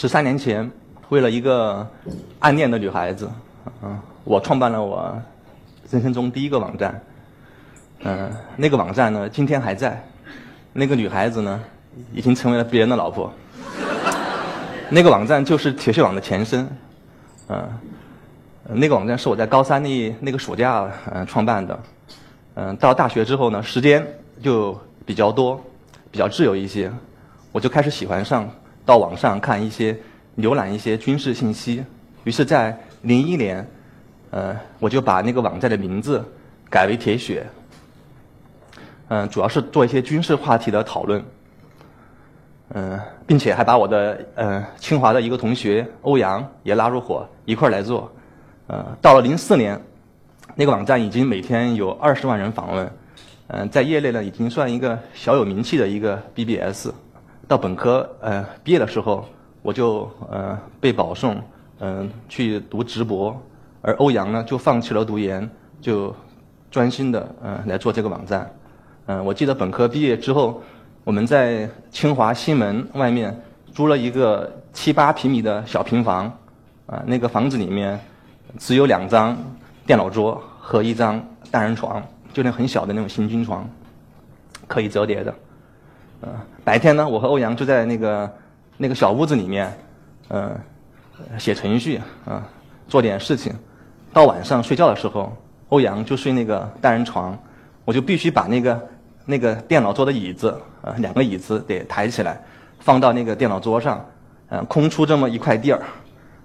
十三年前，为了一个暗恋的女孩子，嗯，我创办了我人生中第一个网站。嗯，那个网站呢，今天还在。那个女孩子呢，已经成为了别人的老婆。那个网站就是铁血网的前身。嗯，那个网站是我在高三那那个暑假嗯创办的。嗯，到大学之后呢，时间就比较多，比较自由一些，我就开始喜欢上到网上看一些、浏览一些军事信息。于是，在零一年，呃，我就把那个网站的名字改为铁血。嗯，主要是做一些军事话题的讨论，嗯，并且还把我的呃清华的一个同学欧阳也拉入伙一块儿来做。呃，到了零四年，那个网站已经每天有二十万人访问，嗯，在业内呢已经算一个小有名气的一个 BBS。到本科呃毕业的时候，我就呃被保送嗯去读直博，而欧阳呢就放弃了读研，就专心的嗯来做这个网站。嗯，我记得本科毕业之后，我们在清华西门外面租了一个七八平米的小平房，啊，那个房子里面只有两张电脑桌和一张单人床，就那很小的那种行军床，可以折叠的。嗯，白天呢，我和欧阳就在那个那个小屋子里面，嗯，写程序啊，做点事情。到晚上睡觉的时候，欧阳就睡那个单人床，我就必须把那个。那个电脑桌的椅子，呃，两个椅子得抬起来，放到那个电脑桌上，嗯，空出这么一块地儿，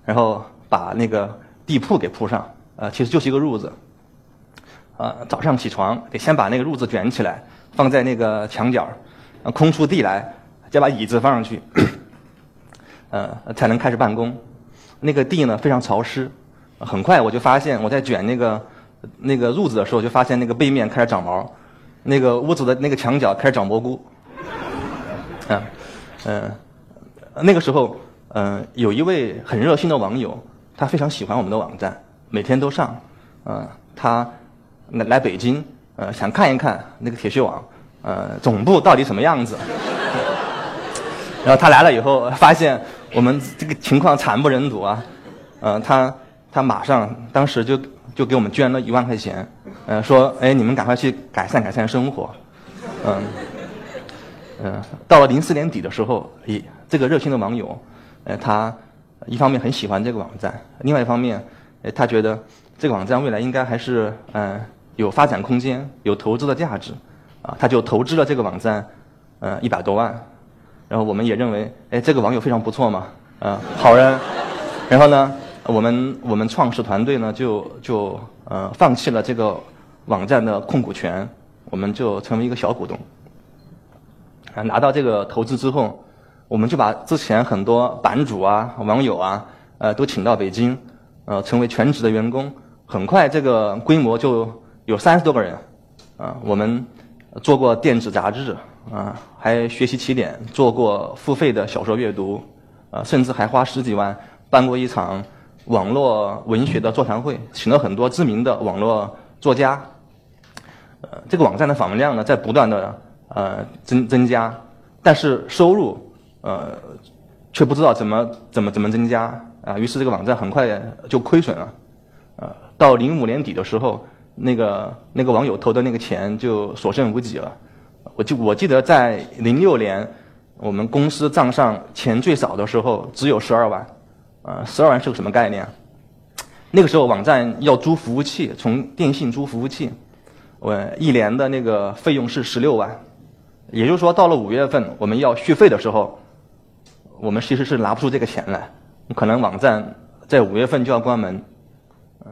然后把那个地铺给铺上，呃，其实就是一个褥子，啊，早上起床得先把那个褥子卷起来，放在那个墙角，空出地来，再把椅子放上去，呃，才能开始办公。那个地呢非常潮湿，很快我就发现我在卷那个那个褥子的时候，就发现那个背面开始长毛。那个屋子的那个墙角开始长蘑菇，啊，嗯，那个时候，嗯，有一位很热心的网友，他非常喜欢我们的网站，每天都上，啊，他来来北京，呃，想看一看那个铁血网，呃，总部到底什么样子。然后他来了以后，发现我们这个情况惨不忍睹啊，呃，他他马上当时就。就给我们捐了一万块钱，呃，说，哎，你们赶快去改善改善生活，嗯，嗯，到了零四年底的时候，咦，这个热心的网友，呃，他一方面很喜欢这个网站，另外一方面，呃，他觉得这个网站未来应该还是，嗯，有发展空间，有投资的价值，啊，他就投资了这个网站，呃，一百多万，然后我们也认为，哎，这个网友非常不错嘛，啊，好人，然后呢？我们我们创始团队呢，就就呃放弃了这个网站的控股权，我们就成为一个小股东。啊，拿到这个投资之后，我们就把之前很多版主啊、网友啊，呃，都请到北京，呃，成为全职的员工。很快，这个规模就有三十多个人。啊，我们做过电子杂志，啊，还学习起点做过付费的小说阅读，啊，甚至还花十几万办过一场。网络文学的座谈会，请了很多知名的网络作家。呃，这个网站的访问量呢，在不断的呃增增加，但是收入呃却不知道怎么怎么怎么增加啊。于是这个网站很快就亏损了。呃，到零五年底的时候，那个那个网友投的那个钱就所剩无几了。我记我记得在零六年，我们公司账上钱最少的时候只有十二万。呃，十二万是个什么概念？那个时候网站要租服务器，从电信租服务器，我一年的那个费用是十六万，也就是说，到了五月份我们要续费的时候，我们其实是拿不出这个钱来，可能网站在五月份就要关门。嗯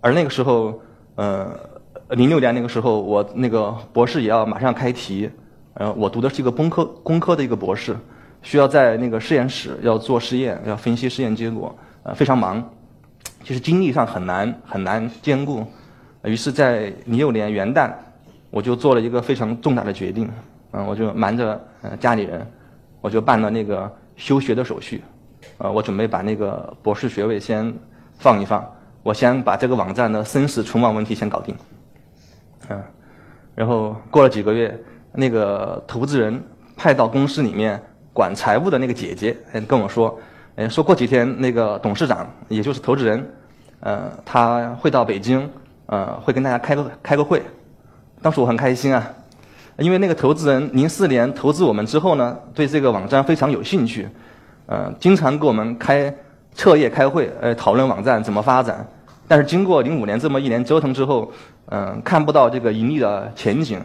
而那个时候，呃，零六年那个时候，我那个博士也要马上开题，呃，我读的是一个工科工科的一个博士。需要在那个实验室要做实验，要分析实验结果，呃，非常忙，其实精力上很难很难兼顾。于是，在零六年元旦，我就做了一个非常重大的决定，嗯，我就瞒着呃家里人，我就办了那个休学的手续，呃，我准备把那个博士学位先放一放，我先把这个网站的生死存亡问题先搞定，嗯，然后过了几个月，那个投资人派到公司里面。管财务的那个姐姐嗯跟我说：“嗯，说过几天那个董事长，也就是投资人，呃，他会到北京，呃，会跟大家开个开个会。当时我很开心啊，因为那个投资人零四年投资我们之后呢，对这个网站非常有兴趣，呃，经常给我们开彻夜开会，呃，讨论网站怎么发展。但是经过零五年这么一年折腾之后，嗯，看不到这个盈利的前景，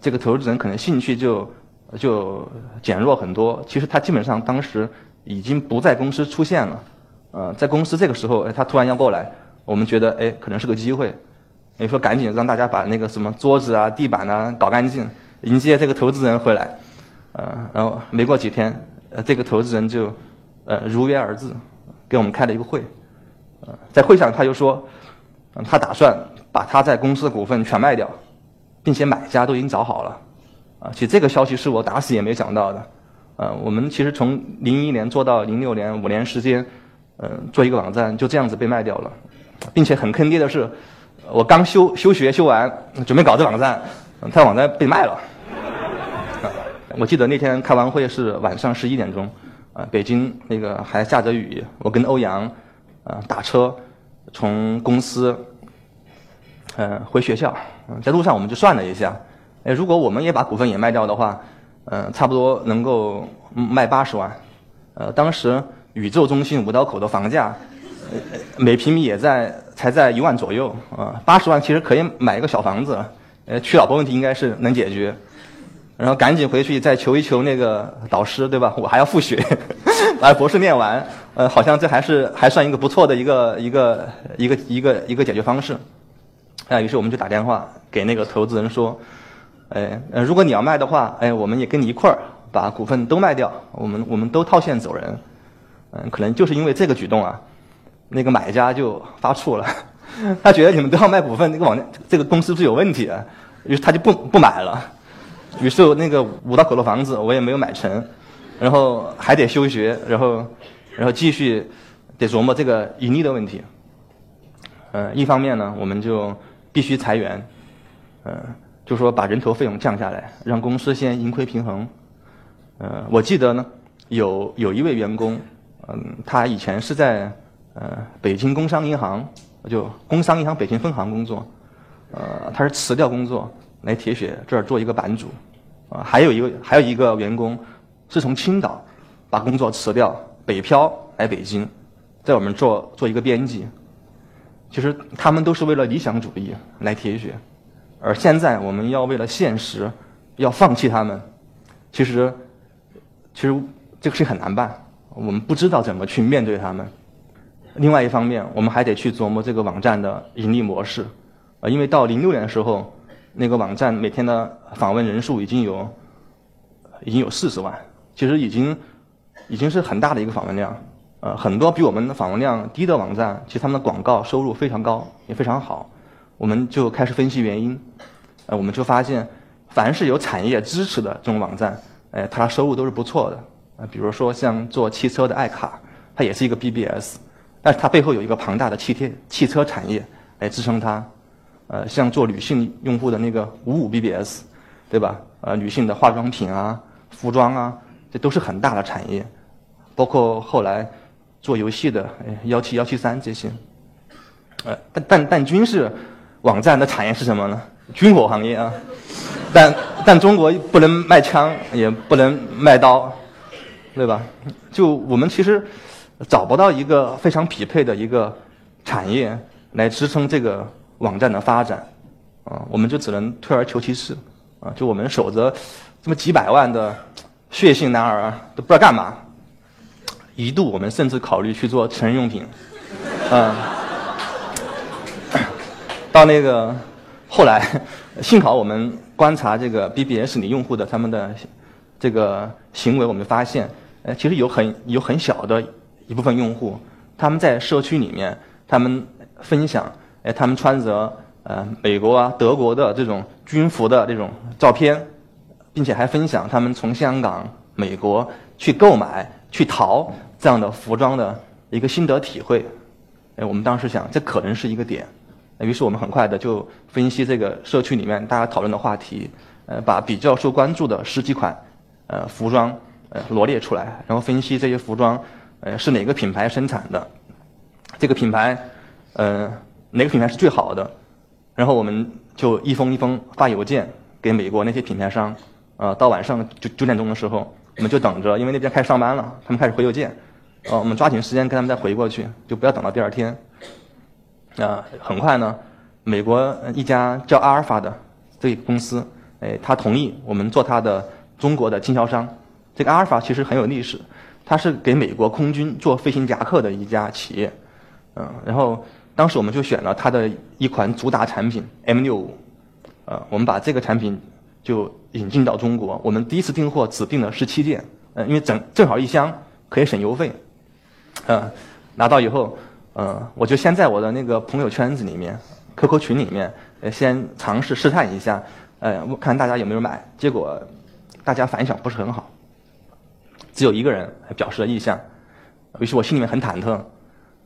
这个投资人可能兴趣就就减弱很多。其实他基本上当时已经不在公司出现了，呃，在公司这个时候，他突然要过来，我们觉得哎，可能是个机会。你说赶紧让大家把那个什么桌子啊、地板啊搞干净，迎接这个投资人回来。呃，然后没过几天，呃，这个投资人就呃如约而至，给我们开了一个会。呃，在会上他就说，嗯，他打算把他在公司的股份全卖掉，并且买家都已经找好了。啊，其实这个消息是我打死也没想到的。呃，我们其实从零一年做到零六年五年时间，嗯，做一个网站就这样子被卖掉了，并且很坑爹的是。我刚休休学休完，准备搞这网站，他网站被卖了。我记得那天开完会是晚上十一点钟，啊，北京那个还下着雨，我跟欧阳，啊，打车从公司，嗯，回学校，在路上我们就算了一下，哎，如果我们也把股份也卖掉的话，嗯，差不多能够卖八十万，呃，当时宇宙中心五道口的房价。每平米也在才在一万左右啊，八十万其实可以买一个小房子，呃，娶老婆问题应该是能解决，然后赶紧回去再求一求那个导师，对吧？我还要复学，把博士念完，呃，好像这还是还算一个不错的一个一个一个一个一个解决方式，啊，于是我们就打电话给那个投资人说，哎，呃，如果你要卖的话，哎，我们也跟你一块儿把股份都卖掉，我们我们都套现走人，嗯，可能就是因为这个举动啊。那个买家就发怵了，他觉得你们都要卖股份，那个网这个公司是有问题，于是他就不不买了。于是那个五道口的房子我也没有买成，然后还得休学，然后然后继续得琢磨这个盈利的问题。嗯，一方面呢，我们就必须裁员，嗯，就说把人头费用降下来，让公司先盈亏平衡。嗯，我记得呢，有有一位员工，嗯，他以前是在。呃，北京工商银行就工商银行北京分行工作，呃，他是辞掉工作来铁血这儿做一个版主，啊，还有一个还有一个员工是从青岛把工作辞掉北漂来北京，在我们做做一个编辑。其实他们都是为了理想主义来铁血，而现在我们要为了现实要放弃他们，其实其实这个事很难办，我们不知道怎么去面对他们。另外一方面，我们还得去琢磨这个网站的盈利模式，啊，因为到零六年的时候，那个网站每天的访问人数已经有已经有四十万，其实已经已经是很大的一个访问量，呃，很多比我们的访问量低的网站，其实他们的广告收入非常高，也非常好，我们就开始分析原因，呃，我们就发现，凡是有产业支持的这种网站，哎，它收入都是不错的，啊，比如说像做汽车的爱卡，它也是一个 BBS。但是它背后有一个庞大的汽贴汽车产业来支撑它，呃，像做女性用户的那个五五 BBS，对吧？呃，女性的化妆品啊、服装啊，这都是很大的产业。包括后来做游戏的幺七幺七三这些，呃，但但但军事网站的产业是什么呢？军火行业啊。但但中国不能卖枪，也不能卖刀，对吧？就我们其实。找不到一个非常匹配的一个产业来支撑这个网站的发展，啊，我们就只能退而求其次，啊，就我们守着这么几百万的血性男儿都不知道干嘛，一度我们甚至考虑去做成人用品，啊，到那个后来，幸好我们观察这个 BBS 里用户的他们的这个行为，我们发现，呃，其实有很有很小的。一部分用户，他们在社区里面，他们分享，哎，他们穿着呃美国啊、德国的这种军服的这种照片，并且还分享他们从香港、美国去购买、去淘这样的服装的一个心得体会。哎，我们当时想，这可能是一个点，于是我们很快的就分析这个社区里面大家讨论的话题，呃，把比较受关注的十几款呃服装呃罗列出来，然后分析这些服装。呃，是哪个品牌生产的，这个品牌，呃，哪个品牌是最好的，然后我们就一封一封发邮件给美国那些品牌商，呃，到晚上九九点钟的时候，我们就等着，因为那边开始上班了，他们开始回邮件，呃，我们抓紧时间跟他们再回过去，就不要等到第二天。啊，很快呢，美国一家叫阿尔法的这个公司，哎，他同意我们做他的中国的经销商。这个阿尔法其实很有历史，它是给美国空军做飞行夹克的一家企业。嗯，然后当时我们就选了它的一款主打产品 M65，呃，我们把这个产品就引进到中国。我们第一次订货只订了十七件，呃，因为正正好一箱可以省邮费。嗯，拿到以后。嗯，我就先在我的那个朋友圈子里面，QQ 群里面，呃，先尝试试探一下，呃，看大家有没有买。结果大家反响不是很好，只有一个人表示了意向。于是我心里面很忐忑。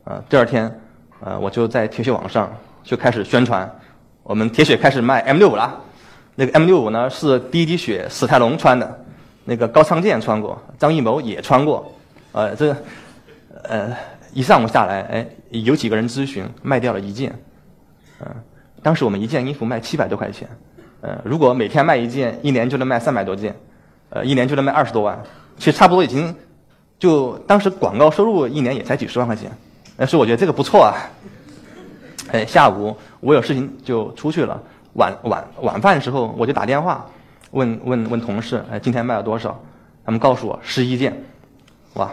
呃，第二天，呃，我就在铁血网上就开始宣传，我们铁血开始卖 M65 了。那个 M65 呢是第一滴血史泰龙穿的，那个高仓健穿过，张艺谋也穿过。呃，这，呃。一上午下来，哎，有几个人咨询，卖掉了一件，嗯，当时我们一件衣服卖七百多块钱，呃，如果每天卖一件，一年就能卖三百多件，呃，一年就能卖二十多万，其实差不多已经，就当时广告收入一年也才几十万块钱，但是我觉得这个不错啊，哎，下午我有事情就出去了，晚晚晚饭的时候我就打电话问问问同事，哎，今天卖了多少？他们告诉我十一件，哇。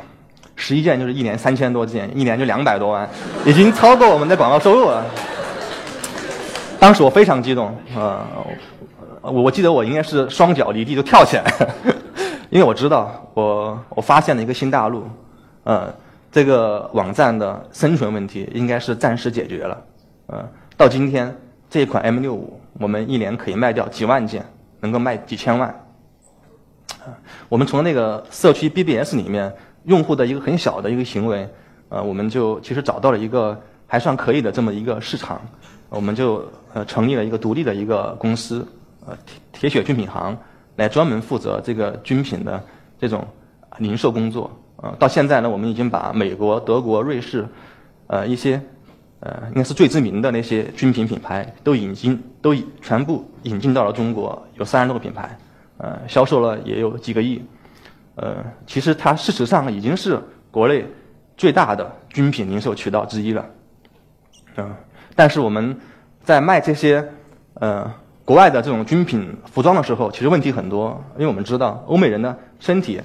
十一件就是一年三千多件，一年就两百多万，已经超过我们的广告收入了。当时我非常激动，呃，我我记得我应该是双脚离地就跳起来，因为我知道我我发现了一个新大陆，呃，这个网站的生存问题应该是暂时解决了，呃，到今天这款 M 六五我们一年可以卖掉几万件，能够卖几千万。我们从那个社区 BBS 里面。用户的一个很小的一个行为，呃，我们就其实找到了一个还算可以的这么一个市场，我们就呃成立了一个独立的一个公司，呃铁铁血军品行，来专门负责这个军品的这种零售工作。呃，到现在呢，我们已经把美国、德国、瑞士，呃一些呃应该是最知名的那些军品品牌都引进，都全部引进到了中国，有三十多个品牌，呃，销售了也有几个亿。呃，其实它事实上已经是国内最大的军品零售渠道之一了，嗯，但是我们在卖这些呃国外的这种军品服装的时候，其实问题很多，因为我们知道欧美人的身体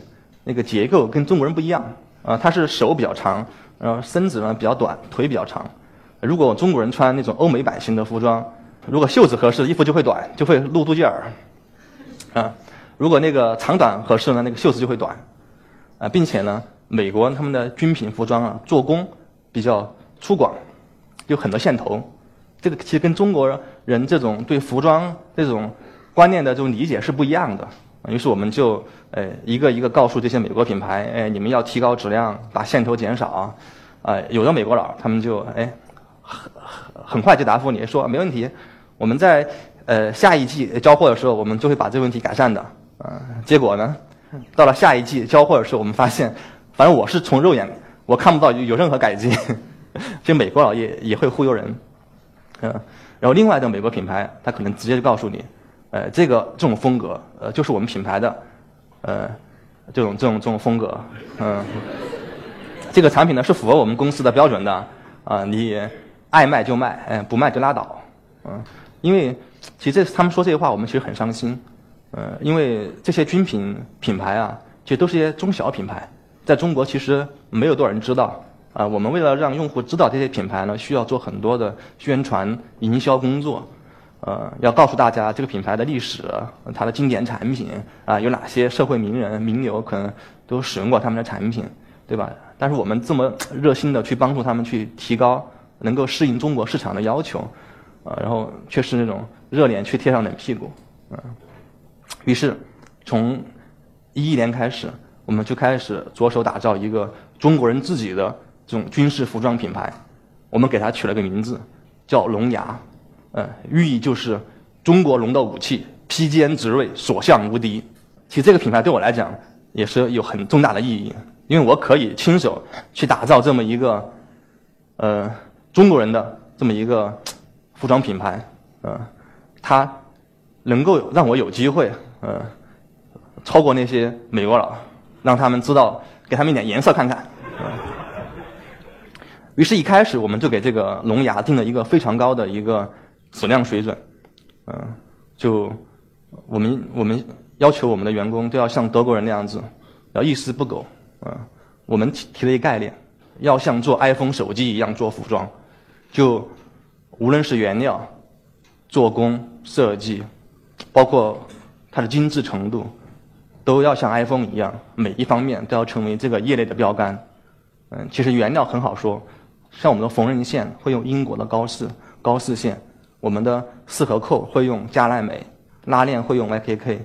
那个结构跟中国人不一样，啊，他是手比较长，然后身子呢比较短，腿比较长。如果中国人穿那种欧美版型的服装，如果袖子合适，衣服就会短，就会露肚脐眼儿，啊。如果那个长短合适呢，那个袖子就会短，啊，并且呢，美国他们的军品服装啊，做工比较粗犷，有很多线头，这个其实跟中国人这种对服装这种观念的这种理解是不一样的。于是我们就呃一个一个告诉这些美国品牌，哎，你们要提高质量，把线头减少，啊，有的美国佬他们就哎很很很快就答复你说没问题，我们在呃下一季交货的时候，我们就会把这个问题改善的。啊，结果呢，到了下一季交货的时候，我们发现，反正我是从肉眼我看不到有有任何改进，就美国佬也也会忽悠人，嗯，然后另外的美国品牌，他可能直接就告诉你，呃，这个这种风格，呃，就是我们品牌的，呃，这种这种这种风格，嗯，这个产品呢是符合我们公司的标准的，啊，你爱卖就卖，哎，不卖就拉倒，嗯，因为其实他们说这些话，我们其实很伤心。呃，因为这些军品品牌啊，其实都是一些中小品牌，在中国其实没有多少人知道啊。我们为了让用户知道这些品牌呢，需要做很多的宣传营销工作，呃，要告诉大家这个品牌的历史，它的经典产品啊，有哪些社会名人名流可能都使用过他们的产品，对吧？但是我们这么热心的去帮助他们去提高，能够适应中国市场的要求，啊，然后却是那种热脸去贴上冷屁股，嗯。于是，从一一年开始，我们就开始着手打造一个中国人自己的这种军事服装品牌。我们给它取了个名字，叫“龙牙”，呃，寓意就是中国龙的武器，披坚执锐，所向无敌。其实这个品牌对我来讲也是有很重大的意义，因为我可以亲手去打造这么一个，呃，中国人的这么一个服装品牌，呃，它能够让我有机会，呃，超过那些美国佬，让他们知道，给他们一点颜色看看。于是，一开始我们就给这个龙牙定了一个非常高的一个质量水准，嗯，就我们我们要求我们的员工都要像德国人那样子，要一丝不苟，嗯，我们提提了一个概念，要像做 iPhone 手机一样做服装，就无论是原料、做工、设计，包括它的精致程度，都要像 iPhone 一样，每一方面都要成为这个业内的标杆。嗯，其实原料很好说。像我们的缝纫线会用英国的高氏高氏线，我们的四合扣会用加奈美，拉链会用 YKK，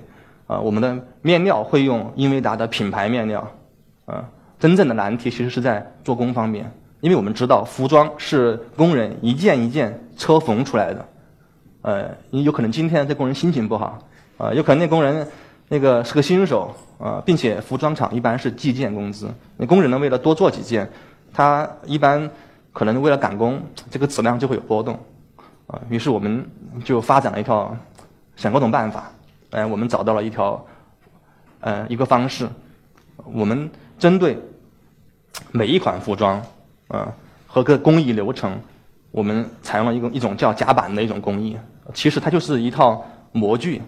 啊，我们的面料会用英维达的品牌面料，啊，真正的难题其实是在做工方面，因为我们知道服装是工人一件一件车缝出来的，呃，有可能今天这工人心情不好，啊，有可能那工人那个是个新手，啊，并且服装厂一般是计件工资，那工人呢为了多做几件，他一般。可能为了赶工，这个质量就会有波动，于是我们就发展了一套，想各种办法，哎，我们找到了一条，呃，一个方式，我们针对每一款服装，啊，和个工艺流程，我们采用了一个一种叫夹板的一种工艺，其实它就是一套模具，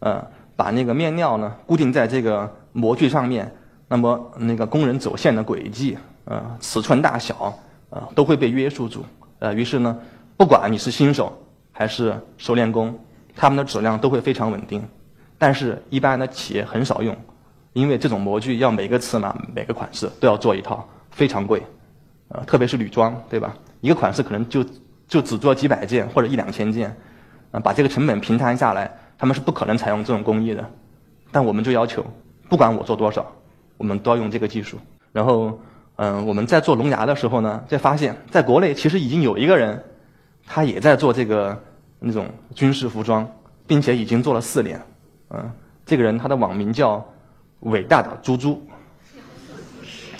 呃，把那个面料呢固定在这个模具上面，那么那个工人走线的轨迹，呃，尺寸大小。呃，都会被约束住。呃，于是呢，不管你是新手还是熟练工，他们的质量都会非常稳定。但是，一般的企业很少用，因为这种模具要每个尺码、每个款式都要做一套，非常贵。呃，特别是女装，对吧？一个款式可能就就只做几百件或者一两千件，啊，把这个成本平摊下来，他们是不可能采用这种工艺的。但我们就要求，不管我做多少，我们都要用这个技术。然后。嗯，我们在做龙牙的时候呢，就发现，在国内其实已经有一个人，他也在做这个那种军事服装，并且已经做了四年。嗯，这个人他的网名叫“伟大的猪猪”。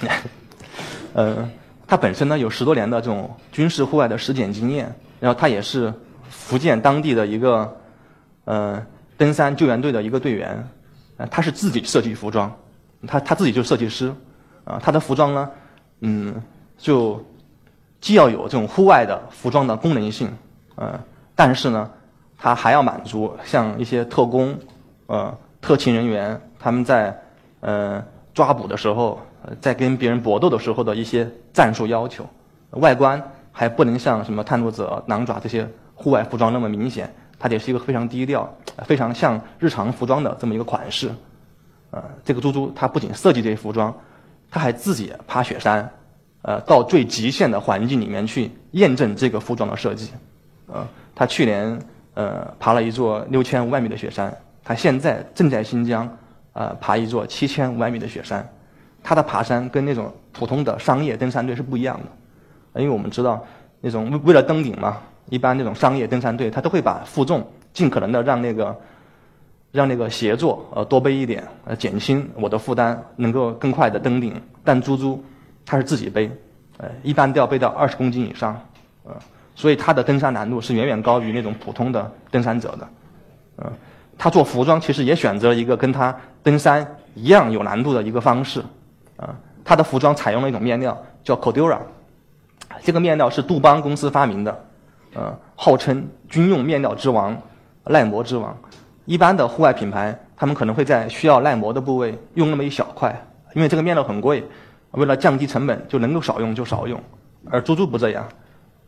嗯，他本身呢有十多年的这种军事户外的实践经验，然后他也是福建当地的一个呃登山救援队的一个队员。呃，他是自己设计服装，他他自己就是设计师。啊，他的服装呢？嗯，就既要有这种户外的服装的功能性，呃，但是呢，它还要满足像一些特工、呃特勤人员他们在呃抓捕的时候，在跟别人搏斗的时候的一些战术要求。外观还不能像什么探路者、狼爪这些户外服装那么明显，它得是一个非常低调、非常像日常服装的这么一个款式。呃，这个猪猪它不仅设计这些服装。它还自己爬雪山，呃，到最极限的环境里面去验证这个服装的设计，呃，他去年呃爬了一座六千五百米的雪山，他现在正在新疆，呃，爬一座七千五百米的雪山，他的爬山跟那种普通的商业登山队是不一样的，因为我们知道那种为为了登顶嘛，一般那种商业登山队他都会把负重尽可能的让那个。让那个协作呃多背一点，呃减轻我的负担，能够更快的登顶。但猪猪他是自己背，呃一般都要背到二十公斤以上，呃所以他的登山难度是远远高于那种普通的登山者的，呃他做服装其实也选择了一个跟他登山一样有难度的一个方式，啊他的服装采用了一种面料叫 Cordura，这个面料是杜邦公司发明的，呃号称军用面料之王，耐磨之王。一般的户外品牌，他们可能会在需要耐磨的部位用那么一小块，因为这个面料很贵，为了降低成本，就能够少用就少用。而猪猪不这样，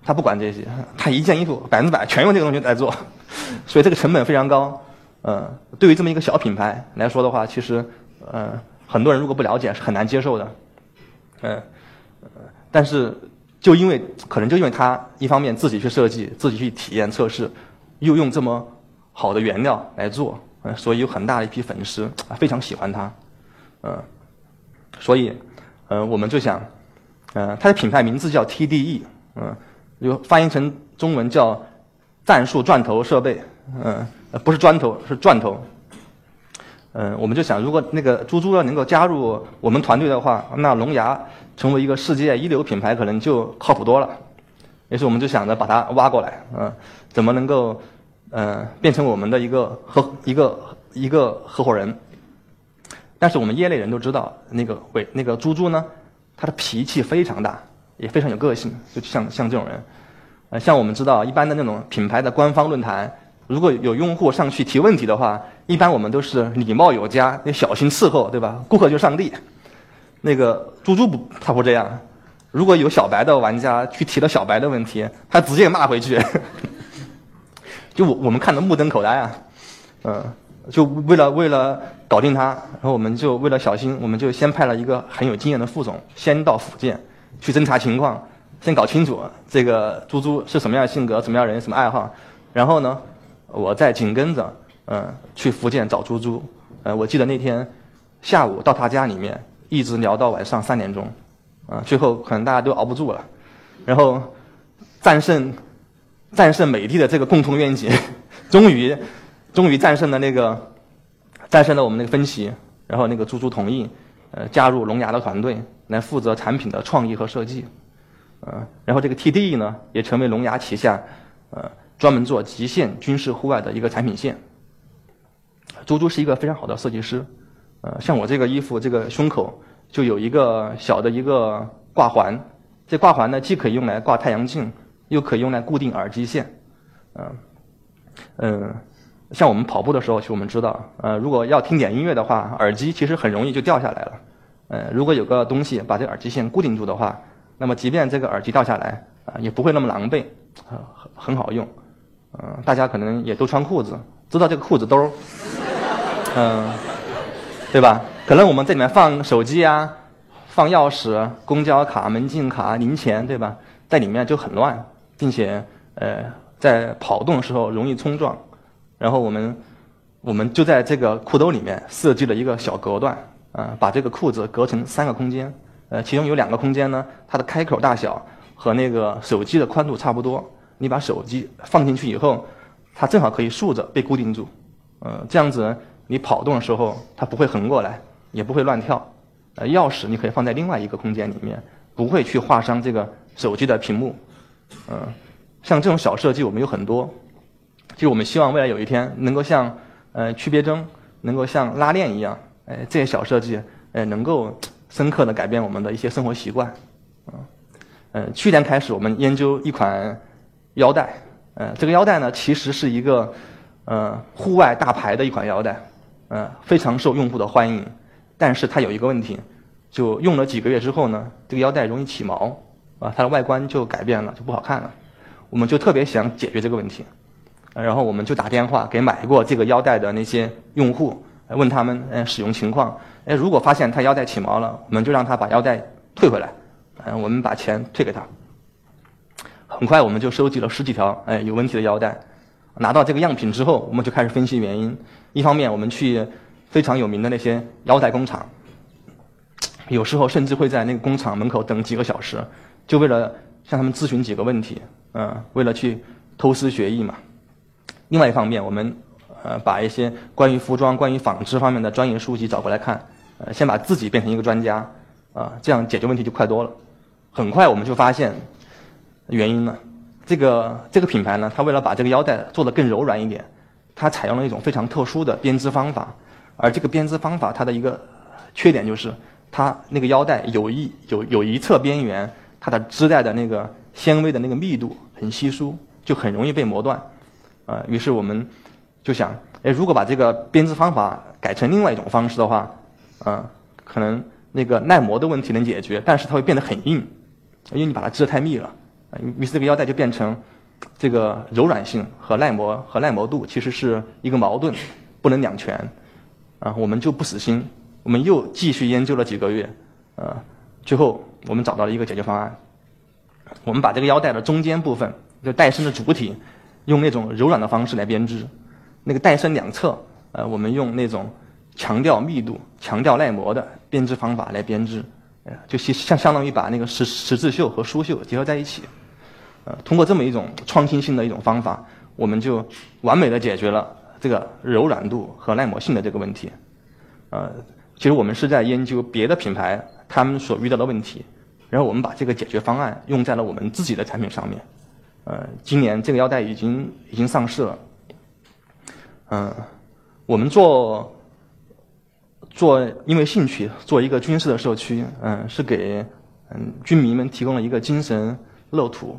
他不管这些，他一件衣服百分之百全用这个东西来做，所以这个成本非常高。呃，对于这么一个小品牌来说的话，其实，呃，很多人如果不了解是很难接受的。嗯，但是就因为可能就因为他一方面自己去设计，自己去体验测试，又用这么。好的原料来做，所以有很大的一批粉丝，非常喜欢他，嗯，所以，嗯，我们就想，嗯，它的品牌名字叫 TDE，嗯，就翻译成中文叫战术钻头设备，嗯，不是砖头，是钻头，嗯，我们就想，如果那个猪猪要能够加入我们团队的话，那龙牙成为一个世界一流品牌，可能就靠谱多了。于是我们就想着把它挖过来，嗯，怎么能够，嗯，变成我们的一个合一个一个合伙人。但是我们业内人都知道，那个伟那个猪猪呢，他的脾气非常大，也非常有个性，就像像这种人，呃，像我们知道一般的那种品牌的官方论坛，如果有用户上去提问题的话，一般我们都是礼貌有加，要小心伺候，对吧？顾客就上帝。那个猪猪不，他不这样。如果有小白的玩家去提了小白的问题，他直接骂回去，就我我们看的目瞪口呆啊，嗯，就为了为了搞定他，然后我们就为了小心，我们就先派了一个很有经验的副总，先到福建去侦查情况，先搞清楚这个猪猪是什么样的性格、什么样人、什么爱好，然后呢，我再紧跟着，嗯，去福建找猪猪，呃，我记得那天下午到他家里面，一直聊到晚上三点钟。啊，最后可能大家都熬不住了，然后战胜战胜美的的这个共同愿景，终于终于战胜了那个战胜了我们那个分歧，然后那个猪猪同意呃加入龙牙的团队来负责产品的创意和设计，呃，然后这个 TDE 呢也成为龙牙旗下呃专门做极限军事户外的一个产品线。猪猪是一个非常好的设计师，呃，像我这个衣服这个胸口。就有一个小的一个挂环，这挂环呢既可以用来挂太阳镜，又可以用来固定耳机线。嗯嗯，像我们跑步的时候，其实我们知道，呃，如果要听点音乐的话，耳机其实很容易就掉下来了。呃，如果有个东西把这耳机线固定住的话，那么即便这个耳机掉下来，啊，也不会那么狼狈，很很好用。嗯，大家可能也都穿裤子，知道这个裤子兜，嗯，对吧？可能我们在里面放手机啊，放钥匙、公交卡、门禁卡、零钱，对吧？在里面就很乱，并且呃，在跑动的时候容易冲撞。然后我们我们就在这个裤兜里面设计了一个小隔断，啊，把这个裤子隔成三个空间。呃，其中有两个空间呢，它的开口大小和那个手机的宽度差不多。你把手机放进去以后，它正好可以竖着被固定住。呃，这样子你跑动的时候，它不会横过来。也不会乱跳，呃，钥匙你可以放在另外一个空间里面，不会去划伤这个手机的屏幕，嗯，像这种小设计我们有很多，就我们希望未来有一天能够像呃区别针，能够像拉链一样，哎，这些小设计，哎，能够深刻的改变我们的一些生活习惯，嗯，嗯，去年开始我们研究一款腰带，嗯，这个腰带呢其实是一个呃户外大牌的一款腰带，嗯，非常受用户的欢迎。但是它有一个问题，就用了几个月之后呢，这个腰带容易起毛，啊，它的外观就改变了，就不好看了。我们就特别想解决这个问题，然后我们就打电话给买过这个腰带的那些用户，问他们嗯使用情况，哎，如果发现他腰带起毛了，我们就让他把腰带退回来，嗯，我们把钱退给他。很快我们就收集了十几条哎有问题的腰带，拿到这个样品之后，我们就开始分析原因。一方面我们去。非常有名的那些腰带工厂，有时候甚至会在那个工厂门口等几个小时，就为了向他们咨询几个问题，嗯，为了去偷师学艺嘛。另外一方面，我们呃把一些关于服装、关于纺织方面的专业书籍找过来看，呃，先把自己变成一个专家，啊，这样解决问题就快多了。很快我们就发现原因了。这个这个品牌呢，它为了把这个腰带做得更柔软一点，它采用了一种非常特殊的编织方法。而这个编织方法，它的一个缺点就是，它那个腰带有一有有一侧边缘，它的织带的那个纤维的那个密度很稀疏，就很容易被磨断。啊，于是我们就想，哎，如果把这个编织方法改成另外一种方式的话，啊，可能那个耐磨的问题能解决，但是它会变得很硬，因为你把它织得太密了。于是这个腰带就变成这个柔软性和耐磨和耐磨度其实是一个矛盾，不能两全。啊，我们就不死心，我们又继续研究了几个月，啊，最后我们找到了一个解决方案。我们把这个腰带的中间部分，就带身的主体，用那种柔软的方式来编织；那个带身两侧，呃，我们用那种强调密度、强调耐磨的编织方法来编织，呃，就相相当于把那个十十字绣和书绣结合在一起。呃，通过这么一种创新性的一种方法，我们就完美的解决了。这个柔软度和耐磨性的这个问题，呃，其实我们是在研究别的品牌他们所遇到的问题，然后我们把这个解决方案用在了我们自己的产品上面。呃，今年这个腰带已经已经上市了。嗯，我们做做因为兴趣做一个军事的社区，嗯，是给嗯军迷们提供了一个精神乐土。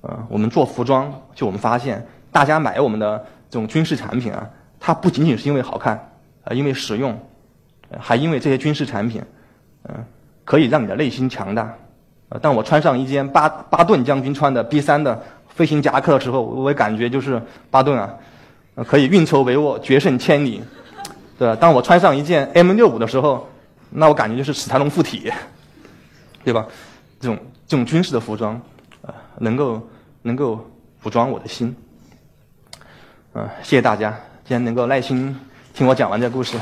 呃，我们做服装，就我们发现大家买我们的这种军事产品啊，它不仅仅是因为好看，呃，因为实用，还因为这些军事产品，嗯，可以让你的内心强大。呃，当我穿上一件巴巴顿将军穿的 B 三的飞行夹克的时候，我感觉就是巴顿啊，可以运筹帷幄，决胜千里，对吧？当我穿上一件 M 六五的时候，那我感觉就是史泰龙附体，对吧？这种这种军事的服装，呃，能够。能够武装我的心，嗯，谢谢大家，今天能够耐心听我讲完这个故事。